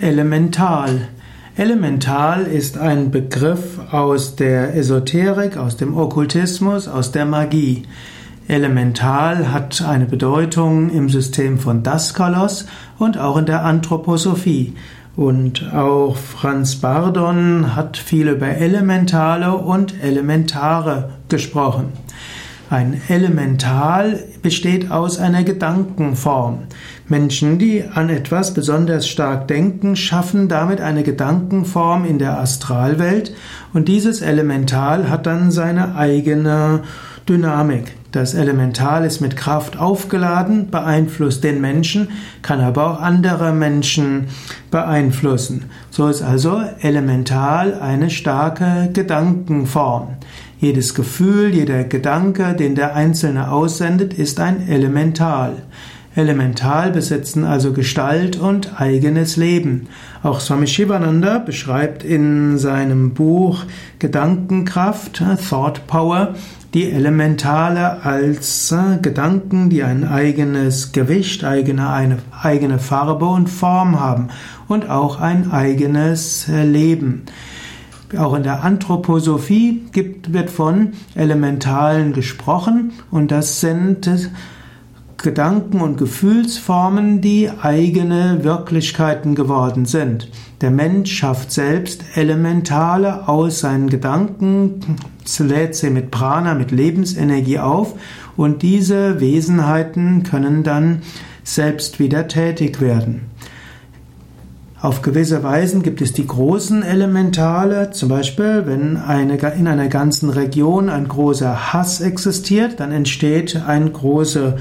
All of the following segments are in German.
Elemental. Elemental ist ein Begriff aus der Esoterik, aus dem Okkultismus, aus der Magie. Elemental hat eine Bedeutung im System von Daskalos und auch in der Anthroposophie. Und auch Franz Bardon hat viel über Elementale und Elementare gesprochen. Ein Elemental besteht aus einer Gedankenform. Menschen, die an etwas besonders stark denken, schaffen damit eine Gedankenform in der Astralwelt und dieses Elemental hat dann seine eigene Dynamik. Das Elemental ist mit Kraft aufgeladen, beeinflusst den Menschen, kann aber auch andere Menschen beeinflussen. So ist also Elemental eine starke Gedankenform. Jedes Gefühl, jeder Gedanke, den der Einzelne aussendet, ist ein Elemental. Elemental besitzen also Gestalt und eigenes Leben. Auch Swami Shivananda beschreibt in seinem Buch Gedankenkraft, Thought Power, die Elementale als äh, Gedanken, die ein eigenes Gewicht, eigene, eine eigene Farbe und Form haben und auch ein eigenes äh, Leben. Auch in der Anthroposophie gibt, wird von Elementalen gesprochen und das sind Gedanken und Gefühlsformen, die eigene Wirklichkeiten geworden sind. Der Mensch schafft selbst Elementale aus seinen Gedanken, lädt sie mit Prana, mit Lebensenergie auf und diese Wesenheiten können dann selbst wieder tätig werden. Auf gewisse Weisen gibt es die großen Elementale, zum Beispiel wenn eine, in einer ganzen Region ein großer Hass existiert, dann entsteht ein großer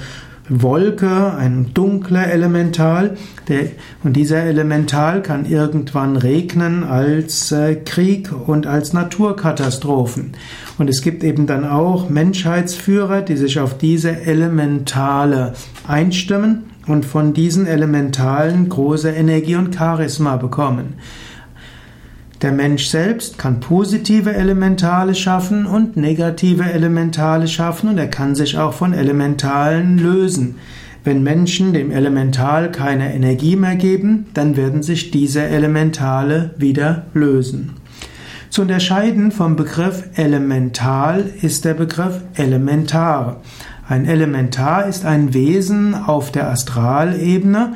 Wolke, ein dunkler Elemental, der, und dieser Elemental kann irgendwann regnen als äh, Krieg und als Naturkatastrophen. Und es gibt eben dann auch Menschheitsführer, die sich auf diese Elementale einstimmen und von diesen Elementalen große Energie und Charisma bekommen. Der Mensch selbst kann positive Elementale schaffen und negative Elementale schaffen und er kann sich auch von Elementalen lösen. Wenn Menschen dem Elemental keine Energie mehr geben, dann werden sich diese Elementale wieder lösen. Zu unterscheiden vom Begriff Elemental ist der Begriff Elementar. Ein Elementar ist ein Wesen auf der Astralebene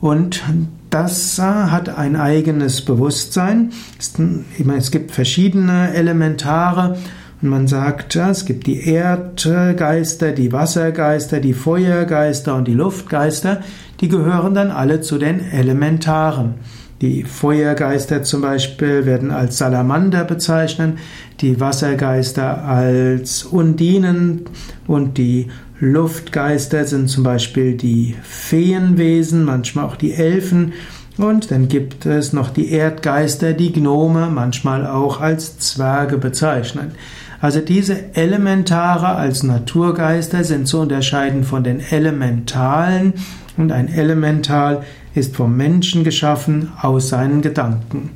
und das hat ein eigenes Bewusstsein. Es gibt verschiedene Elementare und man sagt, es gibt die Erdgeister, die Wassergeister, die Feuergeister und die Luftgeister. Die gehören dann alle zu den Elementaren. Die Feuergeister zum Beispiel werden als Salamander bezeichnet, die Wassergeister als Undinen und die Luftgeister sind zum Beispiel die Feenwesen, manchmal auch die Elfen. Und dann gibt es noch die Erdgeister, die Gnome, manchmal auch als Zwerge bezeichnet. Also diese Elementare als Naturgeister sind zu unterscheiden von den Elementalen und ein Elemental ist vom Menschen geschaffen aus seinen Gedanken.